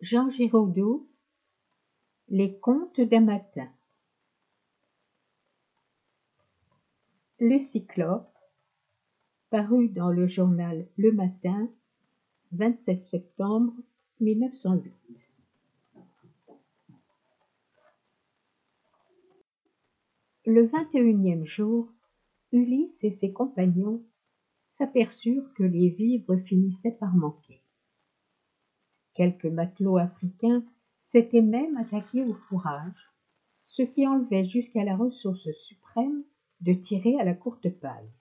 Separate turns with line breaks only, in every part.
Jean Giraudoux Les contes d'un matin Le Cyclope paru dans le journal Le Matin 27 septembre 1908 Le vingt-et-unième jour, Ulysse et ses compagnons s'aperçurent que les vivres finissaient par manquer. Quelques matelots africains s'étaient même attaqués au fourrage, ce qui enlevait jusqu'à la ressource suprême de tirer à la courte paille.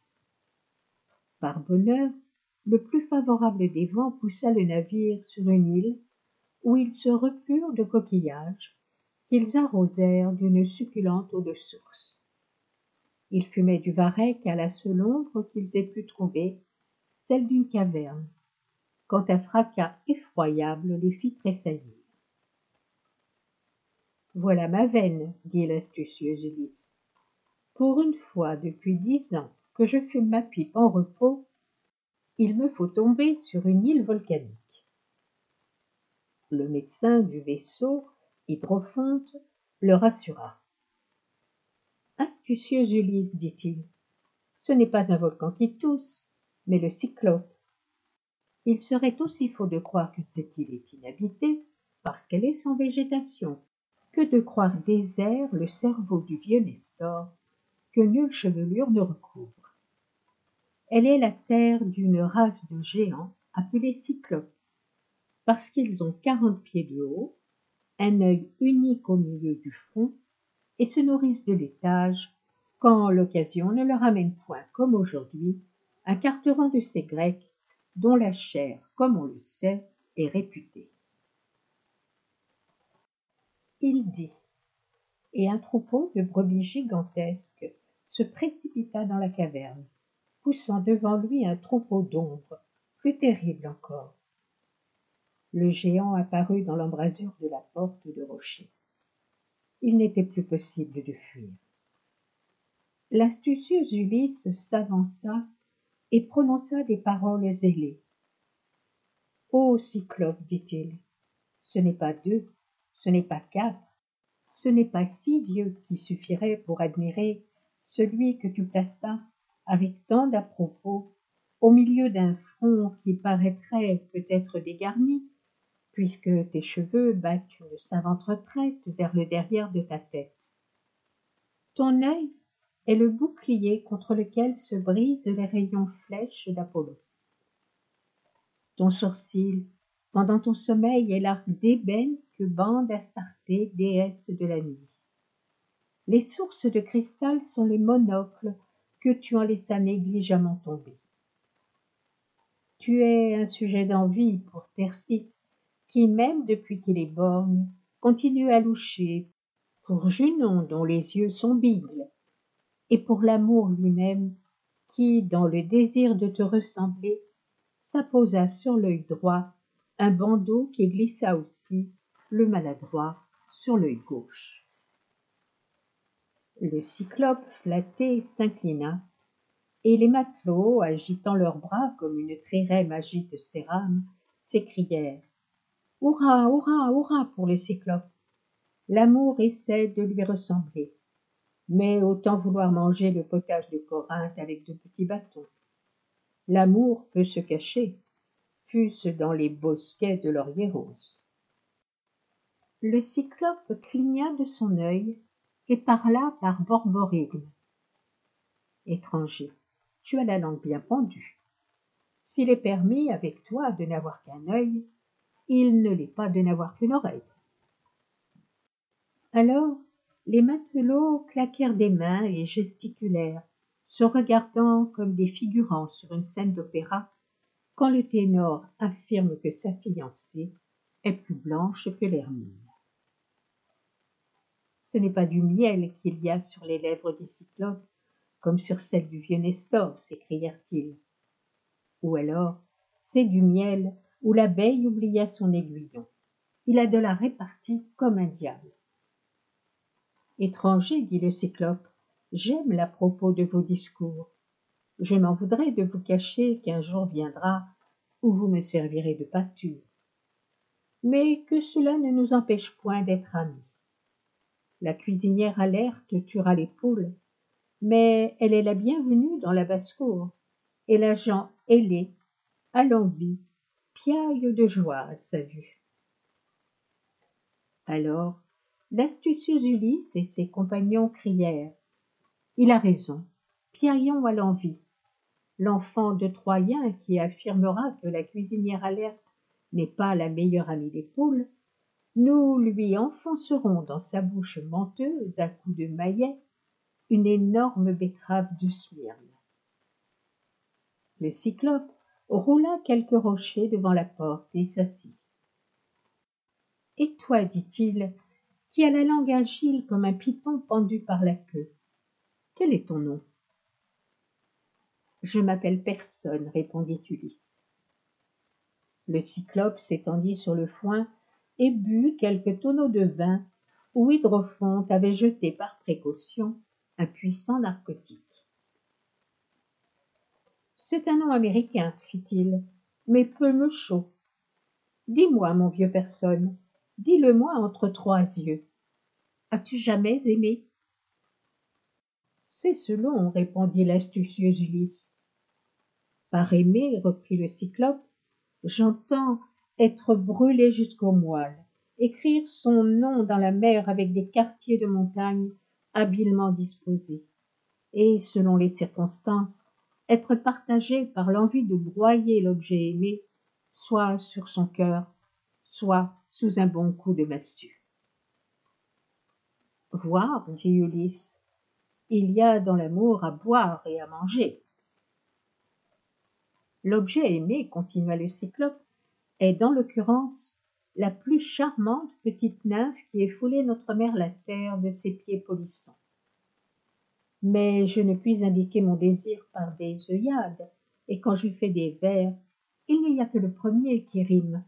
Par bonheur, le plus favorable des vents poussa le navire sur une île où ils se repurent de coquillages qu'ils arrosèrent d'une succulente eau de source. Ils fumaient du varech à la seule ombre qu'ils aient pu trouver, celle d'une caverne, quand un fracas effroyable les fit tressaillir. Voilà ma veine, dit l'astucieuse Ulysse. Pour une fois depuis dix ans que je fume ma pipe en repos, il me faut tomber sur une île volcanique. Le médecin du vaisseau, Hydrophonte, le rassura. Astucieuse Ulysse, dit-il, ce n'est pas un volcan qui tousse, mais le cyclope. Il serait aussi faux de croire que cette île est inhabitée, parce qu'elle est sans végétation, que de croire désert le cerveau du vieux Nestor, que nulle chevelure ne recouvre. Elle est la terre d'une race de géants appelés cyclopes, parce qu'ils ont quarante pieds de haut, un œil unique au milieu du front, et se nourrissent de l'étage, quand l'occasion ne leur amène point, comme aujourd'hui, un carteron de ces Grecs dont la chair, comme on le sait, est réputée. Il dit, et un troupeau de brebis gigantesques se précipita dans la caverne, poussant devant lui un troupeau d'ombre, plus terrible encore. Le géant apparut dans l'embrasure de la porte de rocher. Il n'était plus possible de fuir. L'astucieuse Ulysse s'avança et prononça des paroles ailées. Ô Cyclope, dit-il, ce n'est pas deux, ce n'est pas quatre, ce n'est pas six yeux qui suffiraient pour admirer celui que tu plaças avec tant d'à-propos au milieu d'un front qui paraîtrait peut-être dégarni, puisque tes cheveux battent une savante retraite vers le derrière de ta tête. Ton œil est le bouclier contre lequel se brisent les rayons flèches d'Apollon. Ton sourcil, pendant ton sommeil, est l'arc d'ébène que bande Astarté, déesse de la nuit. Les sources de cristal sont les monocles que tu en laissas négligemment tomber. Tu es un sujet d'envie pour Tercy, qui, même depuis qu'il est borgne, continue à loucher, pour Junon dont les yeux sont bigles, et pour l'amour lui-même, qui, dans le désir de te ressembler, s'apposa sur l'œil droit un bandeau qui glissa aussi, le maladroit, sur l'œil gauche. Le cyclope flatté s'inclina, et les matelots, agitant leurs bras comme une trirème agite ses rames, s'écrièrent Hurrah, hurrah, hurrah pour le cyclope L'amour essaie de lui ressembler, mais autant vouloir manger le potage de Corinthe avec de petits bâtons. L'amour peut se cacher, fût-ce dans les bosquets de laurier rose. Le cyclope cligna de son œil et parla par borborigme. Étranger, tu as la langue bien pendue. S'il est permis avec toi de n'avoir qu'un œil, il ne l'est pas de n'avoir qu'une oreille. Alors les matelots claquèrent des mains et gesticulèrent, se regardant comme des figurants sur une scène d'opéra, quand le ténor affirme que sa fiancée est plus blanche que l'hermine. Ce n'est pas du miel qu'il y a sur les lèvres du cyclope, comme sur celles du vieux Nestor, s'écrièrent-ils. Ou alors, c'est du miel où l'abeille oublia son aiguillon. Il a de la répartie comme un diable. Étranger, dit le cyclope, j'aime la propos de vos discours. Je m'en voudrais de vous cacher qu'un jour viendra où vous me servirez de pâture. mais que cela ne nous empêche point d'être amis. La cuisinière alerte tuera les poules, mais elle est la bienvenue dans la basse-cour, et l'agent ailé, à l'envie, piaille de joie à sa vue. Alors, l'astucieux Ulysse et ses compagnons crièrent Il a raison, piaillons à l'envie. L'enfant de Troyen qui affirmera que la cuisinière alerte n'est pas la meilleure amie des poules, nous lui enfoncerons dans sa bouche menteuse à coups de maillet une énorme betterave de Smyrne. Le cyclope roula quelques rochers devant la porte et s'assit. Et toi, dit-il, qui as la langue agile comme un python pendu par la queue, quel est ton nom? Je m'appelle personne, répondit Ulysse. Le cyclope s'étendit sur le foin et but quelques tonneaux de vin où Hydrophonte avait jeté par précaution un puissant narcotique. C'est un nom américain, fit-il, mais peu me chaud. Dis-moi, mon vieux personne, dis-le-moi entre trois yeux. As-tu jamais aimé? C'est selon, répondit l'astucieux Ulysse. Par aimer, reprit le cyclope, j'entends être brûlé jusqu'au moelle, écrire son nom dans la mer avec des quartiers de montagne habilement disposés, et, selon les circonstances, être partagé par l'envie de broyer l'objet aimé, soit sur son cœur, soit sous un bon coup de massue. Voir, dit Ulysse, il y a dans l'amour à boire et à manger. L'objet aimé, continua le cyclope, est dans l'occurrence la plus charmante petite nymphe qui ait foulé notre mère la terre de ses pieds polissants. Mais je ne puis indiquer mon désir par des œillades, et quand je fais des vers, il n'y a que le premier qui rime.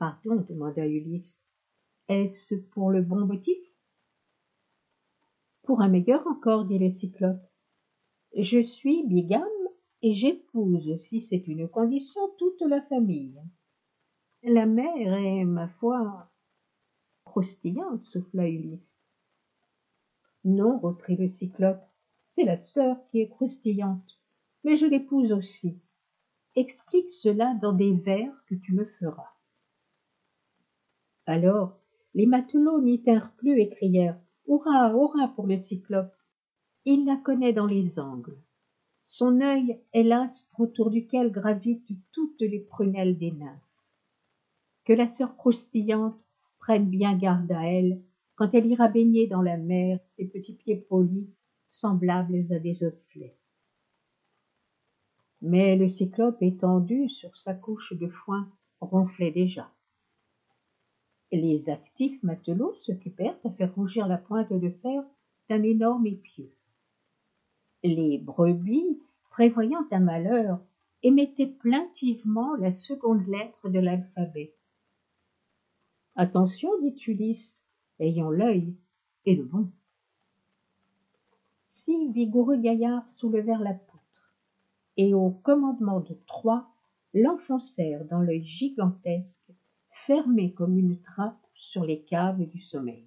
Pardon, demanda Ulysse, est-ce pour le bon motif? Pour un meilleur encore, dit le cyclope. Je suis bigame et j'épouse, si c'est une condition, toute la famille. La mère est, ma foi, croustillante, souffla Ulysse. Non, reprit le cyclope, c'est la sœur qui est croustillante, mais je l'épouse aussi. Explique cela dans des vers que tu me feras. Alors les matelots n'y tinrent plus et crièrent Hurrah, hurrah pour le cyclope. Il la connaît dans les angles. Son œil est l'astre autour duquel gravitent toutes les prunelles des nymphes que la sœur croustillante prenne bien garde à elle quand elle ira baigner dans la mer ses petits pieds polis semblables à des osselets mais le cyclope étendu sur sa couche de foin ronflait déjà les actifs matelots s'occupèrent à faire rougir la pointe de fer d'un énorme épieu les brebis prévoyant un malheur émettaient plaintivement la seconde lettre de l'alphabet Attention, dit Ulysse, ayant l'œil et le bon. Six vigoureux gaillards soulevèrent la poutre, et au commandement de trois, l'enfoncèrent dans l'œil gigantesque, fermé comme une trappe sur les caves du sommeil.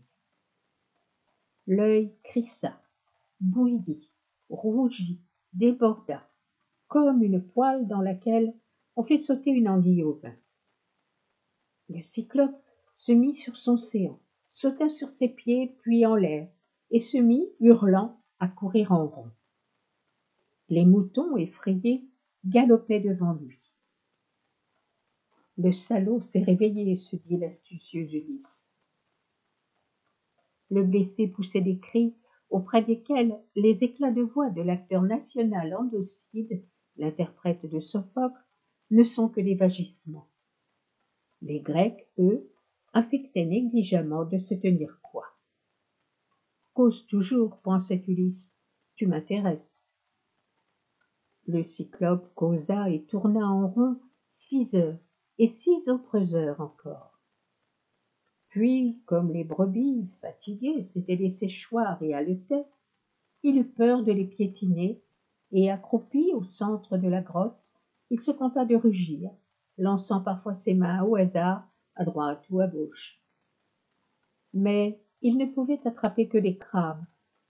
L'œil crissa, bouillit, rougit, déborda, comme une poêle dans laquelle on fait sauter une anguille au vin. Le cyclope se mit sur son séant, sauta sur ses pieds puis en l'air, et se mit, hurlant, à courir en rond. Les moutons, effrayés, galopaient devant lui. Le salaud s'est réveillé, se dit l'astucieux Ulysse. Le blessé poussait des cris auprès desquels les éclats de voix de l'acteur national Andocide, l'interprète de Sophocle, ne sont que des vagissements. Les Grecs, eux, affectait négligemment de se tenir quoi. Cause toujours, pensait Ulysse, tu m'intéresses. Le cyclope causa et tourna en rond six heures et six autres heures encore. Puis, comme les brebis, fatiguées, s'étaient laissées choir et haletaient, il eut peur de les piétiner, et accroupi au centre de la grotte, il se contenta de rugir, lançant parfois ses mains au hasard, à droite ou à gauche. Mais il ne pouvait attraper que les crabes,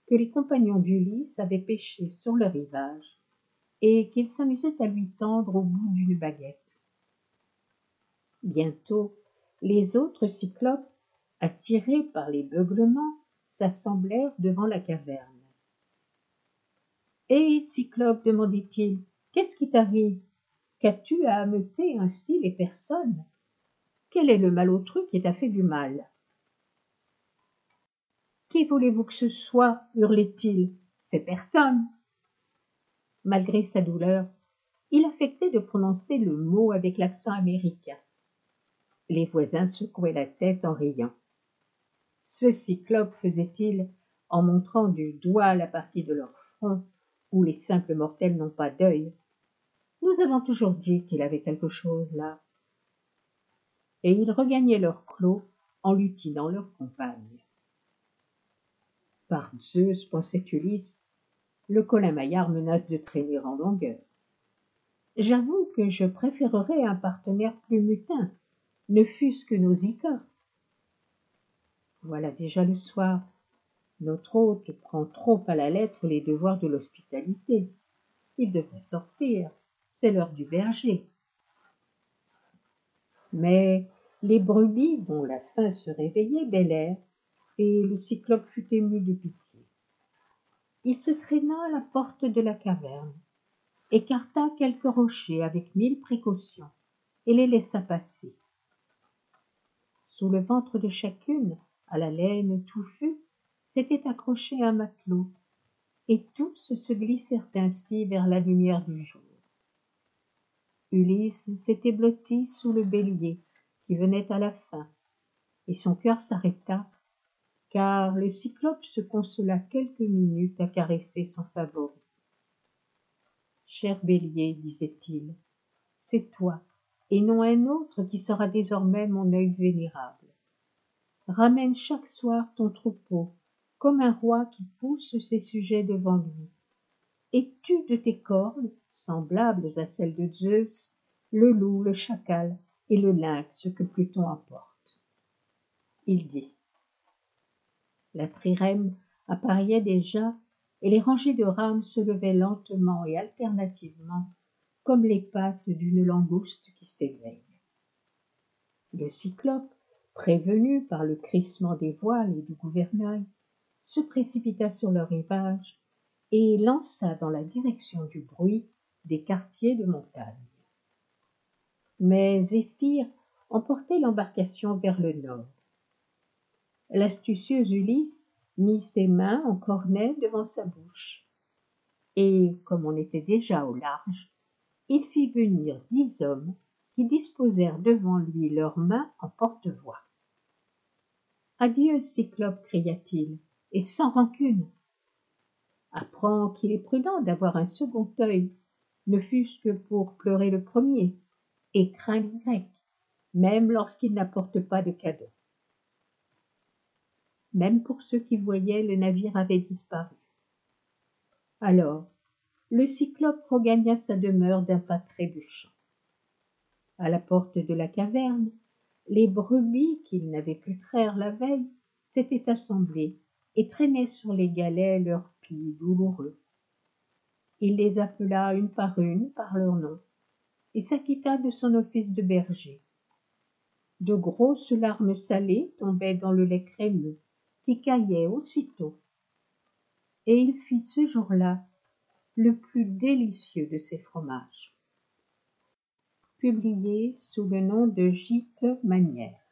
que les compagnons d'Ulysse avaient pêchés sur le rivage, et qu'il s'amusait à lui tendre au bout d'une baguette. Bientôt, les autres cyclopes, attirés par les beuglements, s'assemblèrent devant la caverne. Hé, Cyclope, demandait-il, qu'est-ce qui t'arrive? Qu'as-tu à ameuter ainsi les personnes? Quel est le malotru qui t'a fait du mal Qui voulez-vous que ce soit? hurlait-il. C'est personne. Malgré sa douleur, il affectait de prononcer le mot avec l'accent américain. Les voisins secouaient la tête en riant. Ce cyclope faisait-il en montrant du doigt la partie de leur front où les simples mortels n'ont pas d'œil. Nous avons toujours dit qu'il avait quelque chose là. Et ils regagnaient leur clos en lutinant leur compagne. Par Zeus, pensait Ulysse, le colin-maillard menace de traîner en longueur. J'avoue que je préférerais un partenaire plus mutin, ne fût-ce que Nausicaa. Voilà déjà le soir, notre hôte prend trop à la lettre les devoirs de l'hospitalité. Il devrait sortir. C'est l'heure du berger. Mais les brebis, dont la faim se réveillait, bêlèrent, et le cyclope fut ému de pitié. Il se traîna à la porte de la caverne, écarta quelques rochers avec mille précautions, et les laissa passer. Sous le ventre de chacune, à la laine touffue, s'était accroché un matelot, et tous se glissèrent ainsi vers la lumière du jour. Ulysse s'était blotti sous le bélier qui venait à la fin, et son cœur s'arrêta, car le cyclope se consola quelques minutes à caresser son favori. Cher bélier, disait-il, c'est toi, et non un autre qui sera désormais mon œil vénérable. Ramène chaque soir ton troupeau, comme un roi qui pousse ses sujets devant lui, et tue de tes cornes, semblables à celles de Zeus, le loup, le chacal et le lynx que Pluton apporte? Il dit. La trirème apparaissait déjà, et les rangées de rames se levaient lentement et alternativement, comme les pattes d'une langouste qui s'éveille. Le cyclope, prévenu par le crissement des voiles et du gouvernail, se précipita sur le rivage et lança dans la direction du bruit des quartiers de montagne. Mais Zéphyr emportait l'embarcation vers le nord. L'astucieux Ulysse mit ses mains en cornet devant sa bouche, et, comme on était déjà au large, il fit venir dix hommes qui disposèrent devant lui leurs mains en porte-voix. Adieu, Cyclope, cria-t-il, et sans rancune. Apprends qu'il est prudent d'avoir un second œil, ne fût-ce que pour pleurer le premier, et craint les Grecs, même lorsqu'ils n'apportent pas de cadeaux. Même pour ceux qui voyaient le navire avait disparu. Alors, le cyclope regagna sa demeure d'un pas trébuchant. À la porte de la caverne, les brebis qu'il n'avait pu traire la veille s'étaient assemblées et traînaient sur les galets leurs pieds douloureux. Il les appela une par une par leur nom, et s'acquitta de son office de berger. De grosses larmes salées tombaient dans le lait crémeux, qui caillait aussitôt. Et il fit ce jour-là le plus délicieux de ses fromages. Publié sous le nom de J.P. Manière.